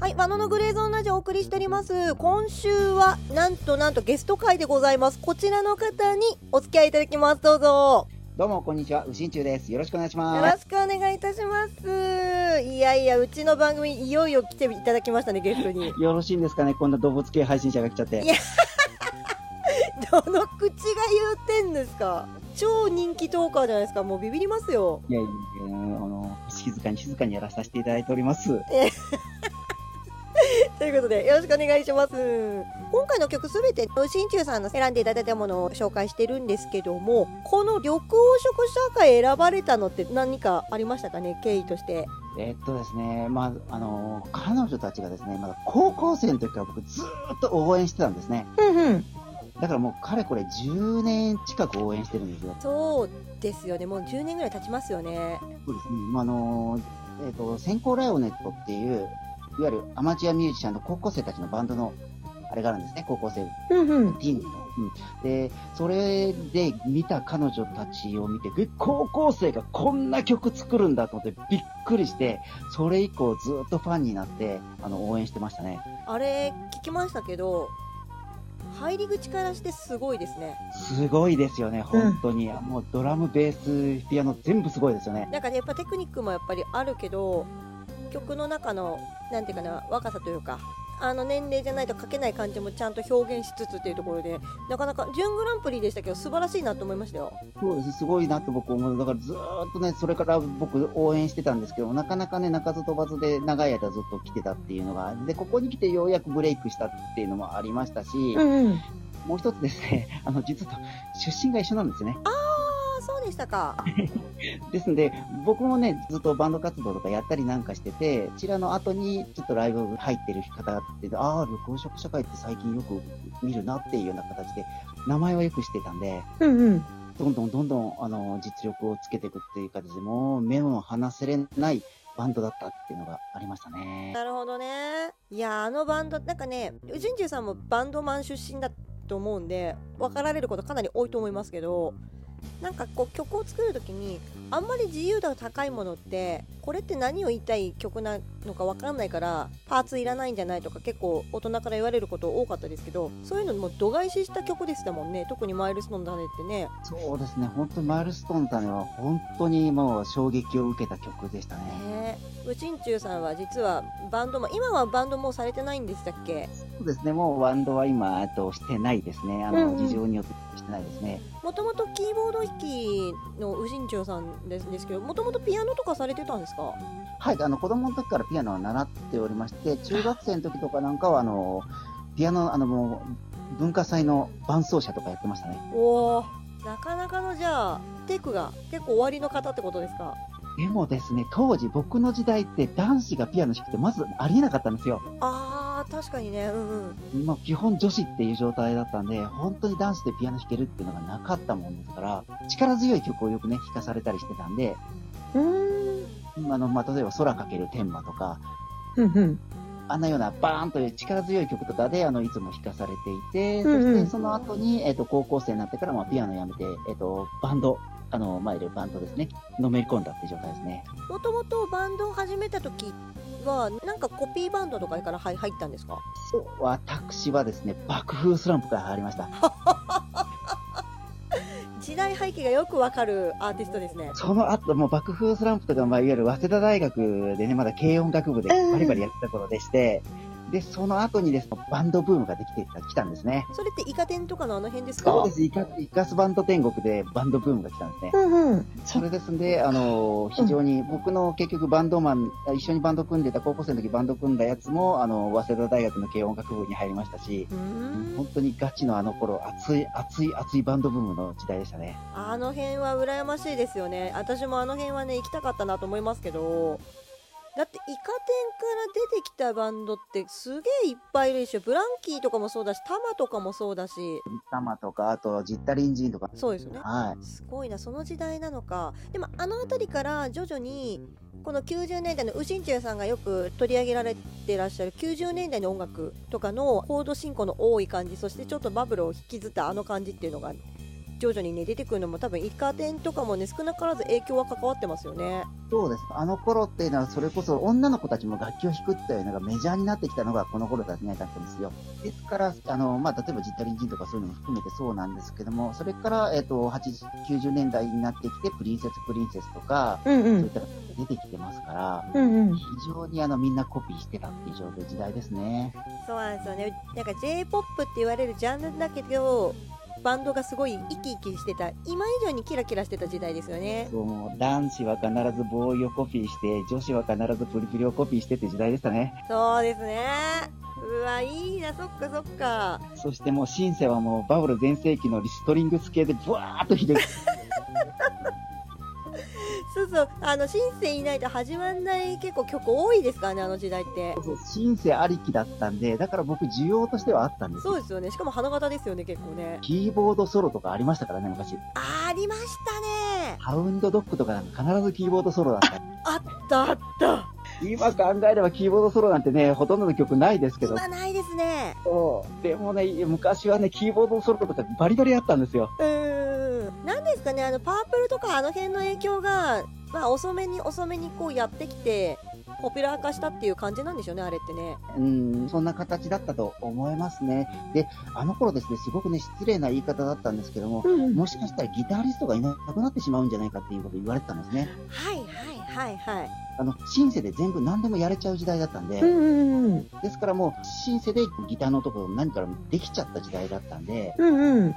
はい、バノのグレーゾーンラジオお送りしております。今週は、なんとなんとゲスト会でございます。こちらの方にお付き合いいただきます。どうぞ。どうも、こんにちは。うしんちゅうです。よろしくお願いしよろます。しくお願いいたします。いやいや、うちの番組、いよいよ来ていただきましたね、ゲストに。よろしいんですかねこんな動物系配信者が来ちゃってい。や どの口が言うてんですか超人気トーカーじゃないですか。もうビビりますよ。いやいや、あの、静かに静かにやらさせていただいております。ということで、よろしくお願いします。今回の曲すべて、新中さんの選んでいただいたものを紹介してるんですけども、この緑黄色社会選ばれたのって何かありましたかね、経緯として。えっとですね、まあ、あの、彼女たちがですね、まだ高校生の時から僕ずーっと応援してたんですね。うんうん。だからもう、かれこれ10年近く応援してるんですよ。そうですよね、もう10年ぐらい経ちますよね。そうですね。まあ、あの、えっと、先行ライオネットっていう、いわゆるアマチュアミュージシャンの高校生たちのバンドの、あれがあるんですね、高校生うんうん。ティーンの。うん、で、それで見た彼女たちを見て、え高校生がこんな曲作るんだと思ってびっくりして、それ以降ずっとファンになって、あの、応援してましたね。あれ、聞きましたけど、入り口からしてすごいですね。すごいですよね、本当に。もうドラム、ベース、ピアノ全部すごいですよね。なんかね、やっぱテクニックもやっぱりあるけど、曲の中の、なんていうかな、若さというか、あの年齢じゃないと書けない感じもちゃんと表現しつつっていうところで、なかなか、準グランプリでしたけど、素晴らしいなと思いましたよ。そうです、すごいなと僕思う。だからずーっとね、それから僕応援してたんですけど、なかなかね、鳴かず飛ばずで長い間ずっと来てたっていうのが、で、ここに来てようやくブレイクしたっていうのもありましたし、んうん。もう一つですね、あの、実は出身が一緒なんですね。ああ、そうでしたか。ですんで、僕もね、ずっとバンド活動とかやったりなんかしてて、こちらの後にちょっとライブ入ってる方って、ああ、緑黄色社会って最近よく見るなっていうような形で、名前はよく知ってたんで、うんうん。どんどんどんどん、あの、実力をつけていくっていう形で、もう目も離せれないバンドだったっていうのがありましたね。なるほどね。いや、あのバンド、なんかね、うじんじゅうさんもバンドマン出身だと思うんで、分かられることかなり多いと思いますけど、なんかこう曲を作るときに、あんまり自由度が高いものって、これって何を言いたい曲なのか分かんないから、パーツいらないんじゃないとか結構大人から言われること多かったですけど、そういうのも度外視した曲でしたもんね。特にマイルストーンの種ってね。そうですね、本当にマイルストーンの種は本当にもう衝撃を受けた曲でしたね。ねうちんちゅうさんは実はバンドも、今はバンドもうされてないんでしたっけ？そうですね、もうバンドは今、と、してないですね。あの、うんうん事情によってしてないですね。もともとキーボード弾きのウジンチョウさんですですけど、もともとピアノとかされてたんですか？はい、あの、子供の時からピアノは習っておりまして、中学生の時とかなんかは、あの、ピアノ、あの、もう、文化祭の伴奏者とかやってましたね。おおなかなかのじゃあ、テクが結構終わりの方ってことですか？でもですね、当時僕の時代って男子がピアノ弾くってまずありえなかったんですよ。あー、確かにね、うんうん。まあ、基本女子っていう状態だったんで、本当に男子でピアノ弾けるっていうのがなかったもんですから、力強い曲をよくね、弾かされたりしてたんで、うーん。あの、まあ、例えば空かける天馬とか、うんうん。あんなようなバーンという力強い曲とかで、あの、いつも弾かされていて、うんうんそしてその後に、えっ、と、高校生になってから、まあ、ピアノやめて、えっ、と、バンド、あの、まあ、いるバンドですね、のめり込んだっていう状態ですね。もともとバンドを始めた時は、なんかコピーバンドとかから入入ったんですか？そう、私はですね、爆風スランプから入りました。時代背景がよくわかるアーティストですね。その後、もう爆風スランプとか、まあ、いわゆる早稲田大学でね、まだ軽音楽部でバリバリやってた頃でして、で、その後にですね、バンドブームができてきたんですね。それってイカ天とかのあの辺ですか？そうです。イカ、イカスバンド天国でバンドブームが来たんですね。うんうん。それですんで、あの、非常に、僕の結局バンドマン、一緒にバンド組んでた、高校生の時バンド組んだやつも、あの、早稲田大学の軽音楽部に入りましたし、うーん本当にガチのあの頃、熱い、熱い、熱いバンドブームの時代でしたね。あの辺は羨ましいですよね。私もあの辺はね、行きたかったなと思いますけど、だってイカ天から出てきたバンドってすげえいっぱいいるでしょ。ブランキーとかもそうだし、タマとかもそうだし、タマとか、あと、ジッタリンジンとか。そうですよね。はい。すごいな、その時代なのか。でもあの辺りから徐々に、この90年代のウシンチュウさんがよく取り上げられてらっしゃる90年代の音楽とかのコード進行の多い感じ、そしてちょっとバブルを引きずったあの感じっていうのが、徐々にね出てくるのも多分イカ天とかもね少なからず影響は関わってますよねそうです。あの頃っていうのは、それこそ女の子たちも楽器を弾くっていうのがメジャーになってきたのがこの頃だ,、ったんですよ。ですから、あの、まあ、例えばジッタリンジンとかそういうのも含めてそうなんですけども、それから、えっ、と、80、90年代になってきて、プリンセスプリンセスとか、うんうん。そういった出てきてますから、うんうん。非常にあの、みんなコピーしてたっていう状況時代ですね。そうなんですよねなんか j p o p って言われるジャンルだけどバンドがすごい生き生きしてた今以上にキラキラしてた時代ですよねそうもう男子は必ずボーイをコピーして、女子は必ずプリプリをコピーしてって時代でしたね。そうですねうわいいなそっかそっかそしてもうシンセはもうバブル全盛期のリストリングス系でブワーッとひどい。そうそうあのシンセいないと始まんない結構曲多いですからねあの時代って。そうシンセありきだったんで、だから僕需要としてはあったんです。よそうですよね。しかも花形ですよね結構ね。キーボードソロとかありましたからね、昔。あありましたね。ハウンドドッグとかなんか必ずキーボードソロだった。あったあった。今考えればキーボードソロなんてね、ほとんどの曲ないですけど。今ないですね。そう。でもね、昔はね、キーボードソロとかバリバリあったんですよ。うんですかねあのパープルとかあの辺の影響がまあ遅めに遅めにこうやってきてポピュラー化したっていう感じなんでしょうねあれってねうん、そんな形だったと思いますね。で、あの頃ですね、すごくね、失礼な言い方だったんですけども、うんうん。もしかしたらギタリストがいなくなってしまうんじゃないかっていうことを言われてたんですね。はいはいはいはいあの、シンセで全部何でもやれちゃう時代だったんで、うんうんうん。ですからもう、シンセでギターのところ何からもできちゃった時代だったんで、うんうん。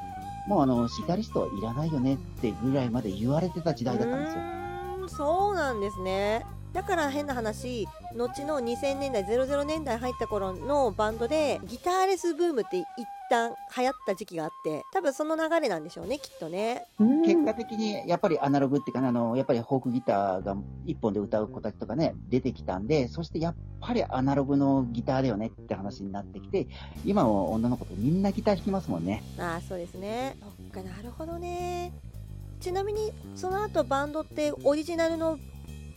もうあの、シタリストはいらないよねってぐらいまで言われてた時代だったんですよ。うんそうなんですねだから変な話後の2000年代00年代入った頃のバンドでギターレスブームって一旦流行った時期があって多分その流れなんでしょうねきっとね。うん。結果的に、やっぱりアナログっていうかね、あの、やっぱりフォークギターが一本で歌う子たちとかね、出てきたんで、そしてやっぱりアナログのギターだよねって話になってきて、今は女の子ってみんなギター弾きますもんね。ああそうですね。そっかなるほどね。ちなみにその後バンドってオリジナルの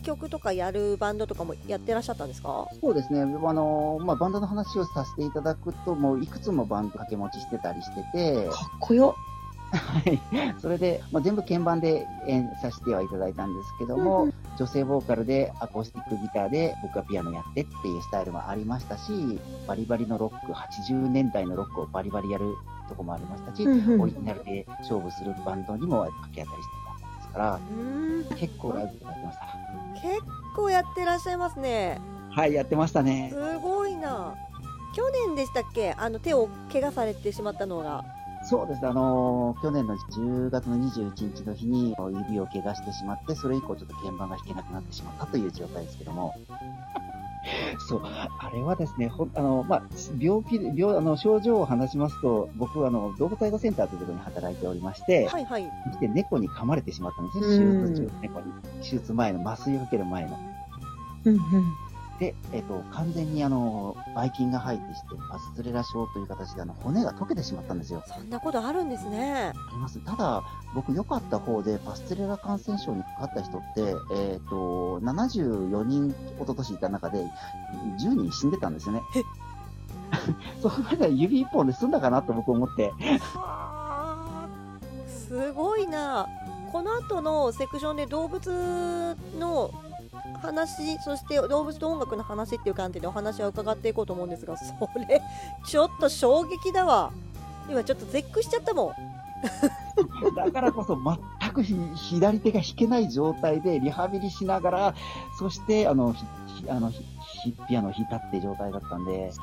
曲とかやるバンドとかもやってらっしゃったんですか？そうですね。あの、まあ、バンドの話をさせていただくと、もういくつもバンド掛け持ちしてたりしてて、かっこよ。はい。それで、まあ、全部鍵盤で演させてはいただいたんですけども、うん女性ボーカルでアコースティックギターで僕はピアノやってっていうスタイルもありましたし、バリバリのロック、80年代のロックをバリバリやるとこもありましたし、うんうんオリジナルで勝負するバンドにも掛け合ったりしてから、結構ライブやってました。結構やってらっしゃいますねはい、やってましたね。すごいな去年でしたっけ？あの手を怪我されてしまったのがそうですね、あのー去年の10月の21日の日に指を怪我してしまって、それ以降ちょっと鍵盤が弾けなくなってしまったという状態ですけども。そう、あれはですね、ほんあの、まあ、病気、病、あの、症状を話しますと、僕はあの、動物愛護センターというところに働いておりまして、はいはいそして猫に噛まれてしまったんです手術中、猫に。手術前の麻酔をかける前の。うんうん。で、えっ、と、完全にあの、ばい菌が入ってして、パスツレラ症という形であの、骨が溶けてしまったんですよ。そんなことあるんですねあります。ただ、僕良かった方で、パスツレラ感染症にかかった人って、えっ、と、74人、一昨年いた中で、10人死んでたんですよね。そこまで指一本で済んだかなと僕思って。はあすごいなこの後のセクションで動物の話そして動物と音楽の話っていう観点でお話は伺っていこうと思うんですがそれちょっと衝撃だわ。今ちょっと絶句しちゃったもん。だからこそ全くひ左手が弾けない状態でリハビリしながら、そして、あの、ひひあのひひピアノを弾いたって状態だったんで、素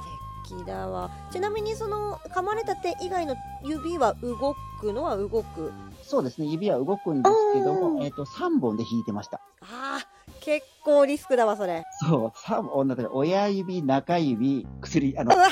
敵だわ。ちなみにその噛まれた手以外の指は動くのは動く？そうですね、指は動くんですけどうんも、えっ、と、3本で弾いてました。あー結構リスクだわそれ。そう、三本だから親指、中指、薬、あの。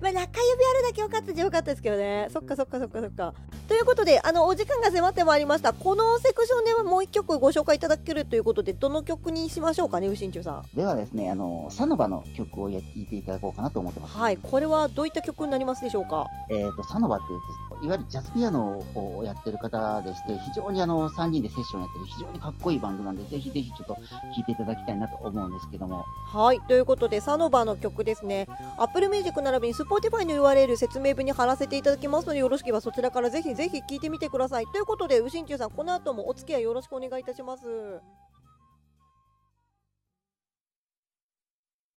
まあ中指あるだけ分かったじゃよかったですけどね。そっかそっかそっかそっかということであのお時間が迫ってまいりました。このセクションではもう一曲ご紹介いただけるということでどの曲にしましょうかねうしんちゅうさん。ではですね、あの、サノバの曲をや聴いていただこうかなと思ってます。はいこれはどういった曲になりますでしょうか？えっ、と、サノバっていうと、いわゆるジャズピアノをやってる方でして、非常にあの、3人でセッションやってる非常にかっこいいバンドなんで、ぜひぜひちょっと聴いていただきたいなと思うんですけども、はいということでサノバの曲ですね。Apple Music 並びに Spotify の URL 説明文に貼らせていただきますのでよろしければそちらからぜひぜひ聞いてみてください。ということでうしんちゅうさんこの後もお付き合いよろしくお願いいたします。